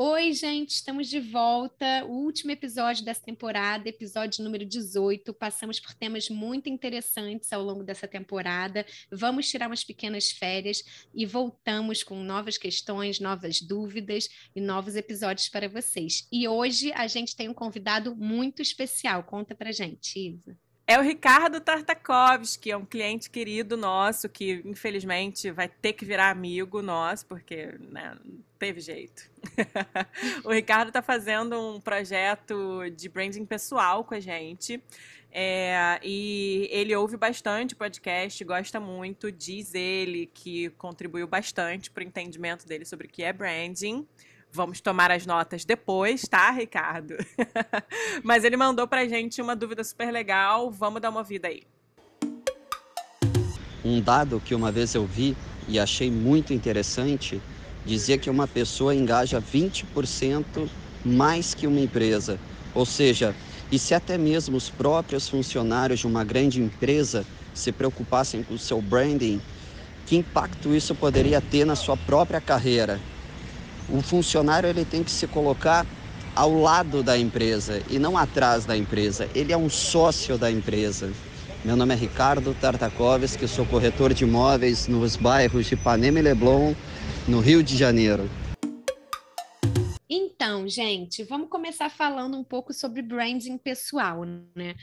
Oi, gente, estamos de volta. O último episódio dessa temporada, episódio número 18. Passamos por temas muito interessantes ao longo dessa temporada. Vamos tirar umas pequenas férias e voltamos com novas questões, novas dúvidas e novos episódios para vocês. E hoje a gente tem um convidado muito especial. Conta pra gente, Isa. É o Ricardo Tartakovsky, é um cliente querido nosso que, infelizmente, vai ter que virar amigo nosso, porque né, não teve jeito. o Ricardo está fazendo um projeto de branding pessoal com a gente. É, e ele ouve bastante podcast, gosta muito, diz ele que contribuiu bastante para o entendimento dele sobre o que é branding. Vamos tomar as notas depois, tá, Ricardo? Mas ele mandou pra gente uma dúvida super legal. Vamos dar uma vida aí. Um dado que uma vez eu vi e achei muito interessante dizia que uma pessoa engaja 20% mais que uma empresa. Ou seja, e se até mesmo os próprios funcionários de uma grande empresa se preocupassem com o seu branding, que impacto isso poderia ter na sua própria carreira? O funcionário ele tem que se colocar ao lado da empresa e não atrás da empresa. Ele é um sócio da empresa. Meu nome é Ricardo Tartakovsky, sou corretor de imóveis nos bairros de Ipanema e Leblon, no Rio de Janeiro. Então, gente, vamos começar falando um pouco sobre branding pessoal, né?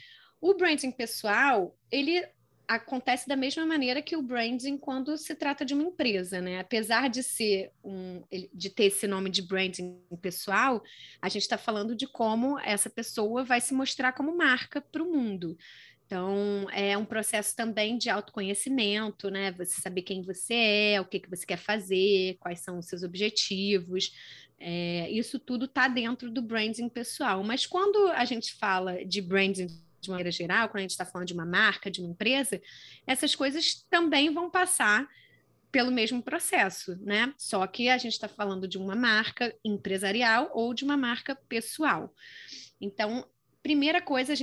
O branding pessoal, ele acontece da mesma maneira que o branding quando se trata de uma empresa, né? Apesar de ser um, de ter esse nome de branding pessoal, a gente está falando de como essa pessoa vai se mostrar como marca para o mundo. Então, é um processo também de autoconhecimento, né? Você saber quem você é, o que, que você quer fazer, quais são os seus objetivos. É, isso tudo está dentro do branding pessoal. Mas quando a gente fala de branding de maneira geral, quando a gente está falando de uma marca, de uma empresa, essas coisas também vão passar pelo mesmo processo, né? Só que a gente está falando de uma marca empresarial ou de uma marca pessoal. Então, primeira coisa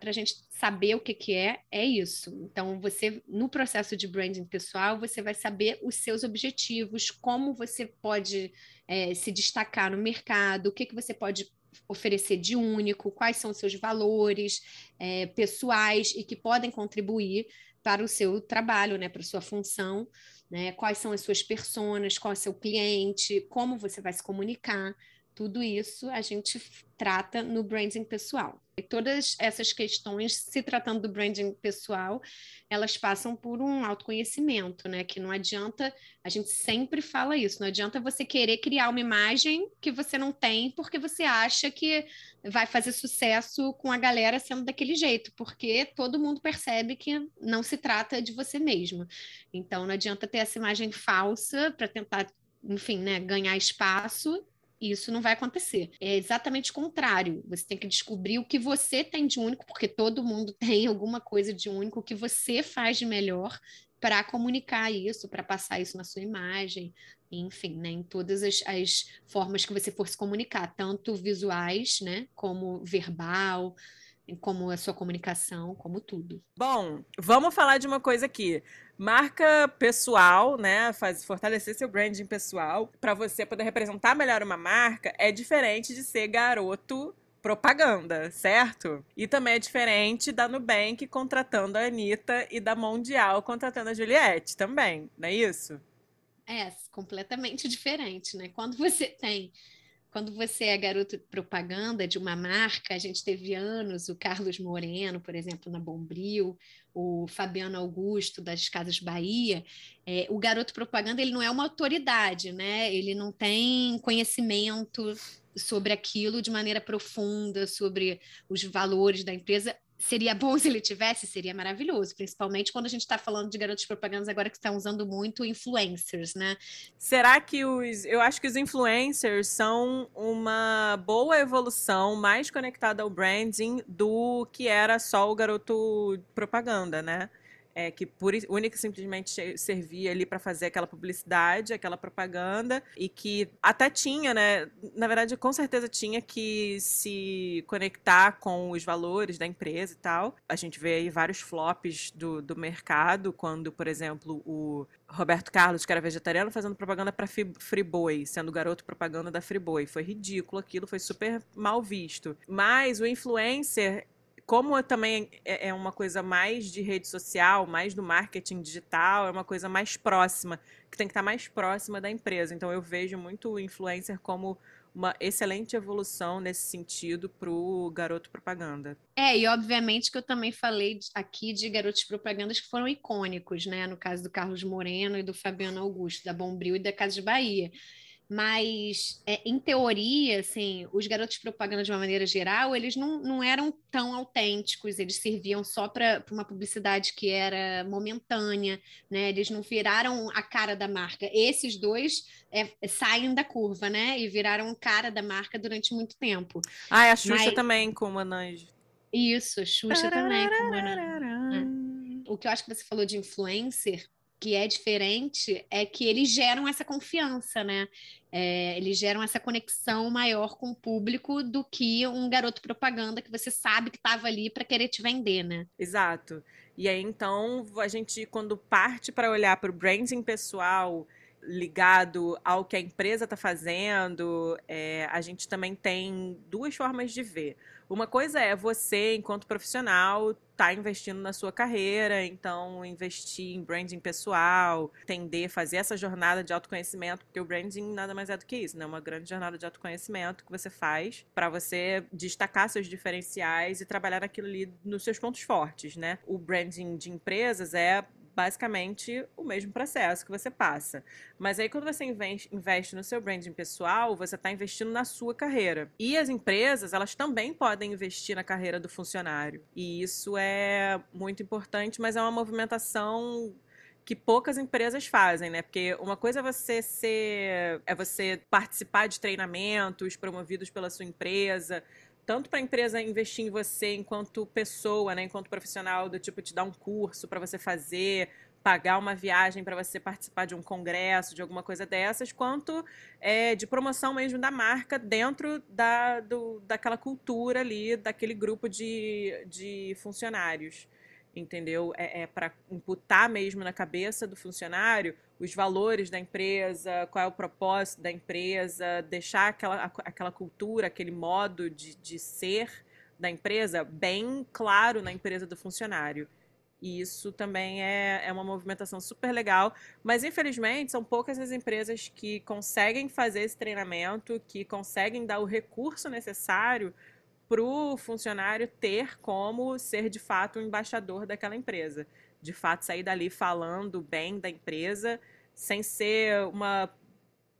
para a gente saber o que, que é, é isso. Então, você, no processo de branding pessoal, você vai saber os seus objetivos, como você pode é, se destacar no mercado, o que, que você pode oferecer de único, quais são os seus valores é, pessoais e que podem contribuir para o seu trabalho, né, para a sua função, né, quais são as suas personas, qual é o seu cliente, como você vai se comunicar, tudo isso a gente trata no branding pessoal. E todas essas questões, se tratando do branding pessoal, elas passam por um autoconhecimento, né? Que não adianta, a gente sempre fala isso, não adianta você querer criar uma imagem que você não tem porque você acha que vai fazer sucesso com a galera sendo daquele jeito, porque todo mundo percebe que não se trata de você mesmo. Então não adianta ter essa imagem falsa para tentar enfim, né, ganhar espaço isso não vai acontecer. É exatamente o contrário. Você tem que descobrir o que você tem de único, porque todo mundo tem alguma coisa de único, que você faz de melhor para comunicar isso, para passar isso na sua imagem, enfim, né, em todas as, as formas que você for se comunicar, tanto visuais, né, como verbal, como a sua comunicação, como tudo. Bom, vamos falar de uma coisa aqui. Marca pessoal, né? Faz fortalecer seu branding pessoal para você poder representar melhor uma marca é diferente de ser garoto propaganda, certo? E também é diferente da Nubank contratando a Anitta e da Mundial contratando a Juliette também, não é isso? É, completamente diferente, né? Quando você tem quando você é garoto propaganda de uma marca, a gente teve anos, o Carlos Moreno, por exemplo, na Bombril, o Fabiano Augusto das Casas Bahia, é, o garoto propaganda ele não é uma autoridade, né? Ele não tem conhecimento sobre aquilo de maneira profunda, sobre os valores da empresa seria bom se ele tivesse, seria maravilhoso, principalmente quando a gente está falando de garotos propagandas agora que estão usando muito influencers, né? Será que os. Eu acho que os influencers são uma boa evolução mais conectada ao branding do que era só o garoto propaganda, né? É, que por única e simplesmente servia ali para fazer aquela publicidade, aquela propaganda, e que até tinha, né? Na verdade, com certeza tinha que se conectar com os valores da empresa e tal. A gente vê aí vários flops do, do mercado, quando, por exemplo, o Roberto Carlos, que era vegetariano, fazendo propaganda para Friboi, sendo garoto propaganda da Friboi. Foi ridículo aquilo, foi super mal visto. Mas o influencer, como também é, é uma coisa mais de rede social, mais do marketing digital, é uma coisa mais próxima, que tem que estar mais próxima da empresa. Então eu vejo muito o influencer como uma excelente evolução nesse sentido para o garoto propaganda. É, e obviamente que eu também falei aqui de garotos propagandas que foram icônicos, né? No caso do Carlos Moreno e do Fabiano Augusto, da Bombril e da Casa de Bahia. Mas, é, em teoria, assim, os garotos de propaganda, de uma maneira geral, eles não, não eram tão autênticos, eles serviam só para uma publicidade que era momentânea, né? Eles não viraram a cara da marca. Esses dois é, saem da curva, né? E viraram cara da marca durante muito tempo. Ah, a Xuxa Mas... também com o Manange. Isso, a Xuxa também com o Manange. É. O que eu acho que você falou de influencer, que é diferente é que eles geram essa confiança, né? É, eles geram essa conexão maior com o público do que um garoto propaganda que você sabe que estava ali para querer te vender, né? Exato. E aí então a gente quando parte para olhar para o branding pessoal ligado ao que a empresa está fazendo, é, a gente também tem duas formas de ver. Uma coisa é você, enquanto profissional, tá investindo na sua carreira, então investir em branding pessoal, tender, fazer essa jornada de autoconhecimento, porque o branding nada mais é do que isso, né? Uma grande jornada de autoconhecimento que você faz para você destacar seus diferenciais e trabalhar naquilo ali nos seus pontos fortes, né? O branding de empresas é basicamente o mesmo processo que você passa. Mas aí, quando você investe no seu branding pessoal, você está investindo na sua carreira. E as empresas, elas também podem investir na carreira do funcionário. E isso é muito importante, mas é uma movimentação que poucas empresas fazem, né? Porque uma coisa é você ser é você participar de treinamentos promovidos pela sua empresa, tanto para a empresa investir em você enquanto pessoa, né, enquanto profissional, do tipo te dar um curso para você fazer, pagar uma viagem para você participar de um congresso, de alguma coisa dessas, quanto é, de promoção mesmo da marca dentro da, do, daquela cultura ali, daquele grupo de, de funcionários entendeu? É, é para imputar mesmo na cabeça do funcionário os valores da empresa, qual é o propósito da empresa, deixar aquela, aquela cultura, aquele modo de, de ser da empresa bem claro na empresa do funcionário. E isso também é, é uma movimentação super legal. Mas, infelizmente, são poucas as empresas que conseguem fazer esse treinamento, que conseguem dar o recurso necessário para o funcionário ter como ser de fato um embaixador daquela empresa. De fato, sair dali falando bem da empresa, sem ser uma,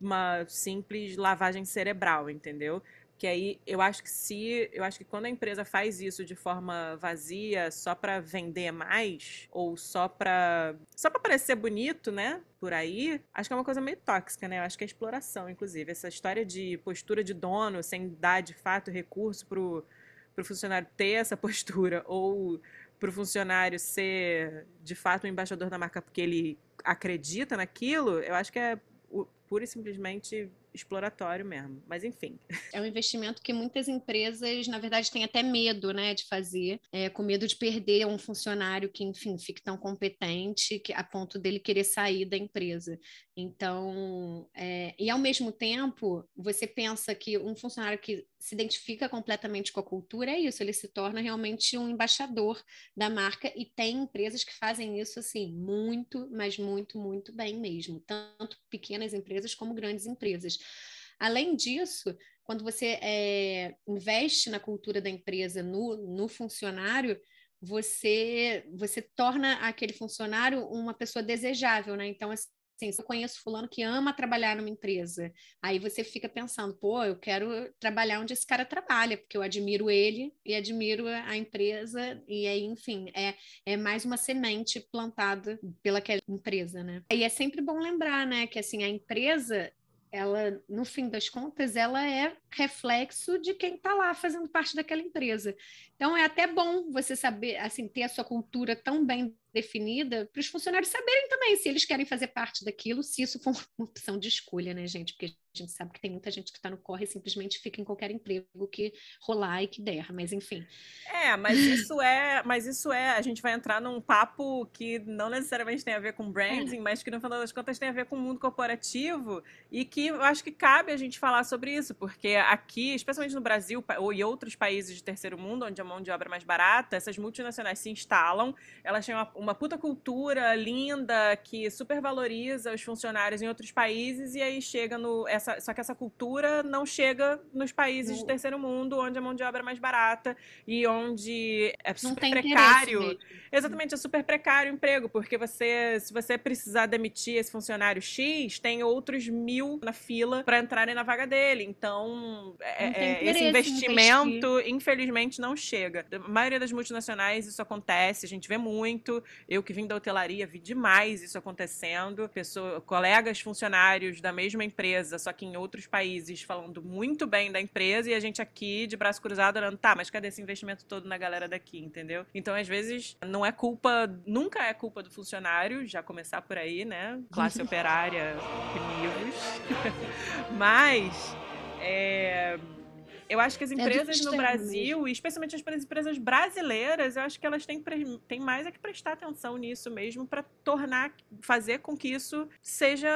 uma simples lavagem cerebral, entendeu? Que aí eu acho que se eu acho que quando a empresa faz isso de forma vazia, só para vender mais ou só para só para parecer bonito, né? Por aí, acho que é uma coisa meio tóxica, né? Eu acho que é exploração, inclusive, essa história de postura de dono sem dar de fato recurso pro pro funcionário ter essa postura ou para o funcionário ser de fato um embaixador da marca porque ele acredita naquilo, eu acho que é pura e simplesmente exploratório mesmo. Mas enfim. É um investimento que muitas empresas, na verdade, têm até medo, né, de fazer, é, com medo de perder um funcionário que, enfim, fique tão competente que, a ponto dele querer sair da empresa. Então, é, e ao mesmo tempo, você pensa que um funcionário que se identifica completamente com a cultura é isso, ele se torna realmente um embaixador da marca e tem empresas que fazem isso assim muito, mas muito, muito bem mesmo, tanto pequenas empresas como grandes empresas. Além disso, quando você é, investe na cultura da empresa, no, no funcionário, você você torna aquele funcionário uma pessoa desejável, né? Então, assim, assim, eu conheço fulano que ama trabalhar numa empresa. Aí você fica pensando, pô, eu quero trabalhar onde esse cara trabalha, porque eu admiro ele e admiro a empresa, e aí, enfim, é, é mais uma semente plantada pelaquela empresa, né? E é sempre bom lembrar, né, que assim, a empresa ela, no fim das contas, ela é reflexo de quem está lá fazendo parte daquela empresa. Então, é até bom você saber, assim, ter a sua cultura tão bem definida para os funcionários saberem também se eles querem fazer parte daquilo, se isso for uma opção de escolha, né, gente? Porque a gente sabe que tem muita gente que está no corre e simplesmente fica em qualquer emprego que rolar e que der, mas enfim. É, mas isso é, mas isso é, a gente vai entrar num papo que não necessariamente tem a ver com branding, é. mas que no final das contas tem a ver com o mundo corporativo e que eu acho que cabe a gente falar sobre isso, porque aqui, especialmente no Brasil ou em outros países de terceiro mundo, onde a mão de obra é mais barata, essas multinacionais se instalam, elas têm uma, uma puta cultura linda que supervaloriza os funcionários em outros países e aí chega no essa, só que essa cultura não chega nos países de terceiro mundo, onde a mão de obra é mais barata e onde é super precário. Exatamente, é super precário o emprego, porque você, se você precisar demitir esse funcionário X, tem outros mil na fila para entrarem na vaga dele. Então, é, é esse investimento, infelizmente, não chega. A maioria das multinacionais isso acontece, a gente vê muito. Eu que vim da hotelaria, vi demais isso acontecendo. Pessoa, colegas funcionários da mesma empresa, só que em outros países, falando muito bem da empresa, e a gente aqui de braço cruzado olhando, tá, mas cadê esse investimento todo na galera daqui, entendeu? Então, às vezes, não é culpa, nunca é culpa do funcionário, já começar por aí, né? Classe operária, primivos. mas. É, eu acho que as é empresas é no Brasil, mesmo. especialmente as empresas brasileiras, eu acho que elas têm, têm mais é que prestar atenção nisso mesmo para tornar, fazer com que isso seja,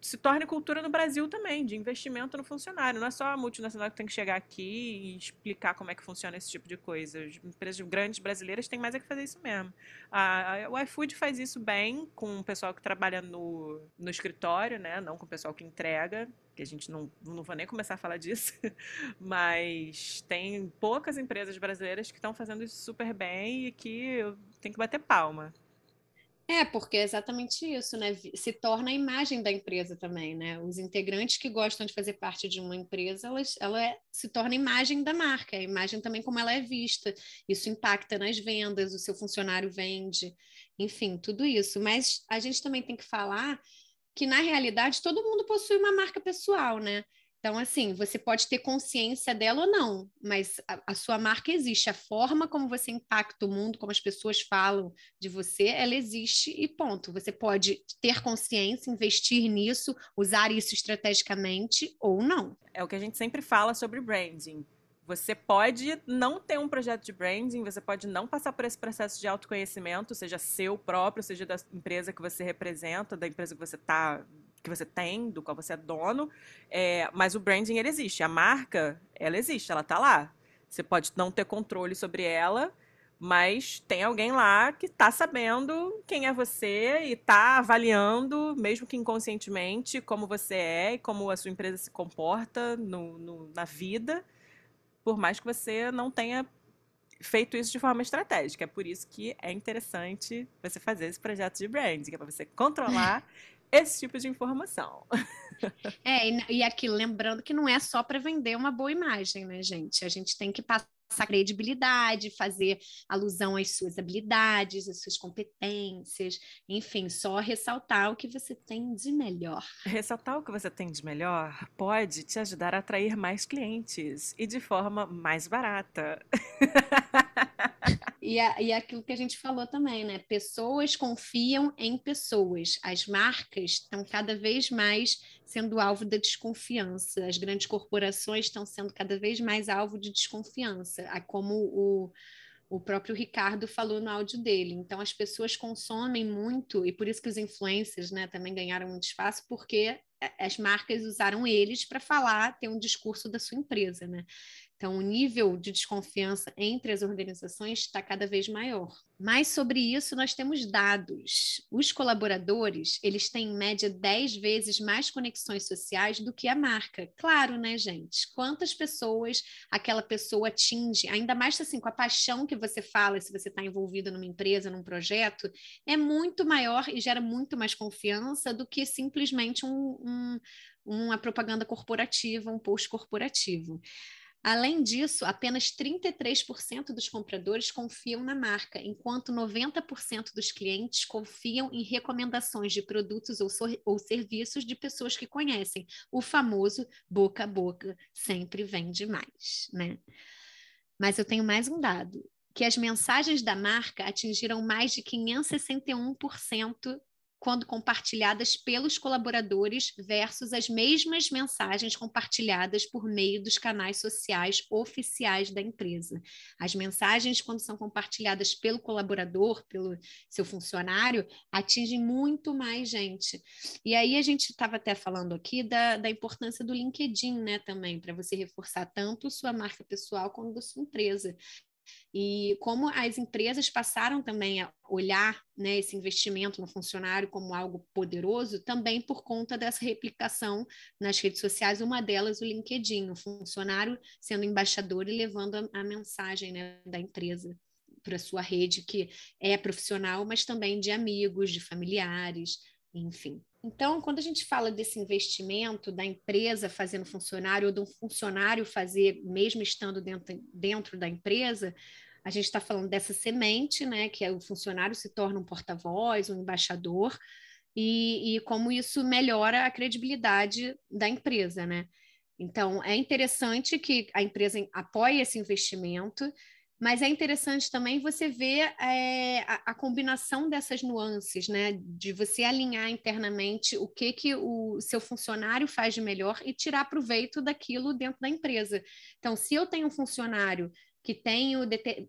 se torne cultura no Brasil também, de investimento no funcionário. Não é só a multinacional que tem que chegar aqui e explicar como é que funciona esse tipo de coisa. As empresas grandes brasileiras têm mais é que fazer isso mesmo. A, a, o iFood faz isso bem com o pessoal que trabalha no, no escritório, né? Não com o pessoal que entrega que a gente não, não vou nem começar a falar disso, mas tem poucas empresas brasileiras que estão fazendo isso super bem e que tem que bater palma. É, porque é exatamente isso, né? Se torna a imagem da empresa também, né? Os integrantes que gostam de fazer parte de uma empresa, ela, ela é, se torna a imagem da marca, a imagem também como ela é vista. Isso impacta nas vendas, o seu funcionário vende, enfim, tudo isso. Mas a gente também tem que falar que na realidade todo mundo possui uma marca pessoal, né? Então, assim, você pode ter consciência dela ou não, mas a, a, sua marca existe. A forma como você impacta o mundo, como as pessoas falam de você, ela existe e ponto. Você pode ter consciência, investir nisso, usar isso estrategicamente ou não. É o que a gente sempre fala sobre branding. Você pode não ter um projeto de branding, você pode não passar por esse processo de autoconhecimento, seja seu próprio, seja da empresa que você representa, da empresa que você tá, que você tem, do qual você é dono. É, mas o branding ele existe, a marca ela existe, ela está lá. Você pode não ter controle sobre ela, mas tem alguém lá que está sabendo quem é você e está avaliando, mesmo que inconscientemente, como você é e como a sua empresa se comporta no, no na vida por mais que você não tenha feito isso de forma estratégica. É por isso que é interessante você fazer esse projeto de branding, é para você controlar esse tipo de informação. É, e, e aqui, lembrando que não é só para vender uma boa imagem, né, gente? A gente tem que passar essa credibilidade, fazer alusão às suas habilidades, às suas competências, enfim, só ressaltar o que você tem de melhor. Ressaltar o que você tem de melhor pode te ajudar a atrair mais clientes e de forma mais barata. E, a, e aquilo que a gente falou também, né? Pessoas confiam em pessoas. As marcas estão cada vez mais sendo alvo da desconfiança. As grandes corporações estão sendo cada vez mais alvo de desconfiança, como o, o próprio Ricardo falou no áudio dele. Então, as pessoas consomem muito, e por isso que os influencers né, também ganharam muito espaço, porque as marcas usaram eles para falar, ter um discurso da sua empresa, né? Então, o nível de desconfiança entre as organizações está cada vez maior. Mas sobre isso nós temos dados. Os colaboradores, eles têm em média 10 vezes mais conexões sociais do que a marca. Claro, né, gente? Quantas pessoas aquela pessoa atinge, ainda mais assim com a paixão que você fala, se você está envolvido numa empresa, num projeto, é muito maior e gera muito mais confiança do que simplesmente um, um, uma propaganda corporativa, um post corporativo. Além disso, apenas 33% dos compradores confiam na marca, enquanto 90% dos clientes confiam em recomendações de produtos ou, ou, serviços de pessoas que conhecem. O famoso boca a boca sempre vende mais, né? Mas eu tenho mais um dado. que as mensagens da marca atingiram mais de 561% quando compartilhadas pelos colaboradores versus as mesmas mensagens compartilhadas por meio dos canais sociais oficiais da empresa. As mensagens, quando são compartilhadas pelo colaborador, pelo seu funcionário, atingem muito mais gente. E aí a gente estava até falando aqui da, da importância do LinkedIn, né, também, para você reforçar tanto sua marca pessoal como da sua empresa. E como as empresas passaram também a olhar né, esse investimento no funcionário como algo poderoso, também por conta dessa replicação nas redes sociais, uma delas o LinkedIn, o funcionário sendo embaixador e levando a, a mensagem né, da empresa para sua rede, que é profissional, mas também de amigos, de familiares, enfim. Então, quando a gente fala desse investimento da empresa fazendo funcionário ou de um funcionário fazer, mesmo estando dentro, dentro da empresa, a gente está falando dessa semente, né, que é o funcionário se torna um porta-voz, um embaixador, e, e como isso melhora a credibilidade da empresa, né? Então, é interessante que a empresa apoie esse investimento, mas é interessante também você ver é, a, a, combinação dessas nuances, né? De você alinhar internamente o que, que o seu funcionário faz de melhor e tirar proveito daquilo dentro da empresa. Então, se eu tenho um funcionário que tem, o,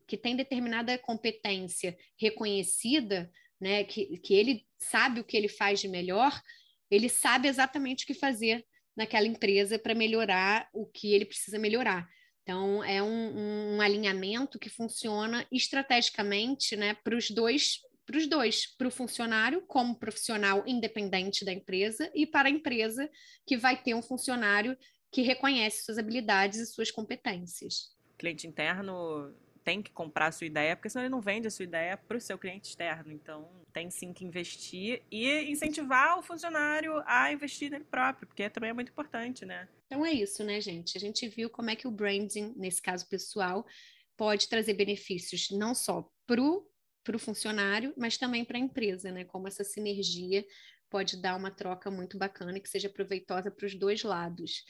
que tem determinada competência reconhecida, né? Que, que ele sabe o que ele faz de melhor, ele sabe exatamente o que fazer naquela empresa para melhorar o que ele precisa melhorar. Então, é um, um alinhamento que funciona estrategicamente né, para os dois para os dois, para o funcionário como profissional independente da empresa e para a empresa que vai ter um funcionário que reconhece suas habilidades e suas competências. Cliente interno tem que comprar a sua ideia, porque senão ele não vende a sua ideia para o seu cliente externo. Então, tem sim que investir e incentivar o funcionário a investir nele próprio, porque também é muito importante, né? Então é isso, né, gente? A gente viu como é que o branding, nesse caso pessoal, pode trazer benefícios não só para o funcionário, mas também para a empresa, né? Como essa sinergia pode dar uma troca muito bacana e que seja proveitosa para os dois lados.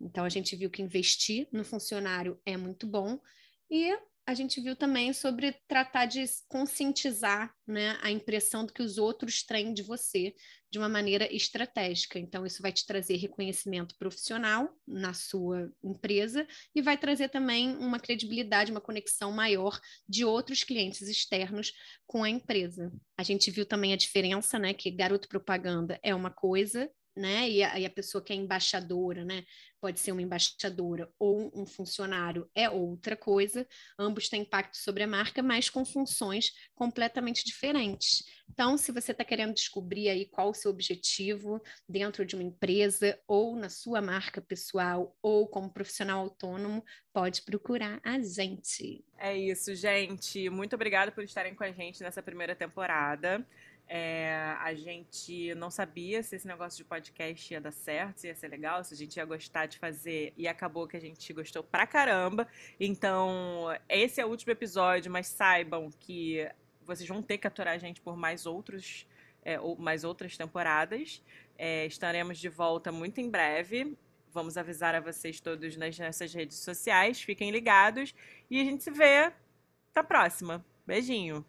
Então, a gente viu que investir no funcionário é muito bom e a gente viu também sobre tratar de conscientizar né, a impressão do que os outros têm de você de uma maneira estratégica. Então, isso vai te trazer reconhecimento profissional na sua empresa e vai trazer também uma credibilidade, uma conexão maior de outros clientes externos com a empresa. A gente viu também a diferença, né, que garoto propaganda é uma coisa né? E a, e a, pessoa que é embaixadora, né? Pode ser uma embaixadora ou um funcionário, é outra coisa. Ambos têm impacto sobre a marca, mas com funções completamente diferentes. Então, se você está querendo descobrir aí qual o seu objetivo dentro de uma empresa, ou na sua marca pessoal, ou como profissional autônomo, pode procurar a gente. É isso, gente. Muito obrigada por estarem com a gente nessa primeira temporada. É, a gente não sabia se esse negócio de podcast ia dar certo, se ia ser legal, se a gente ia gostar de fazer, e acabou que a gente gostou pra caramba. Então, esse é o último episódio, mas saibam que vocês vão ter que aturar a gente por mais outros. É, ou mais outras temporadas. É, estaremos de volta muito em breve. Vamos avisar a vocês todos nas nossas redes sociais. Fiquem ligados e a gente se vê na próxima. Beijinho!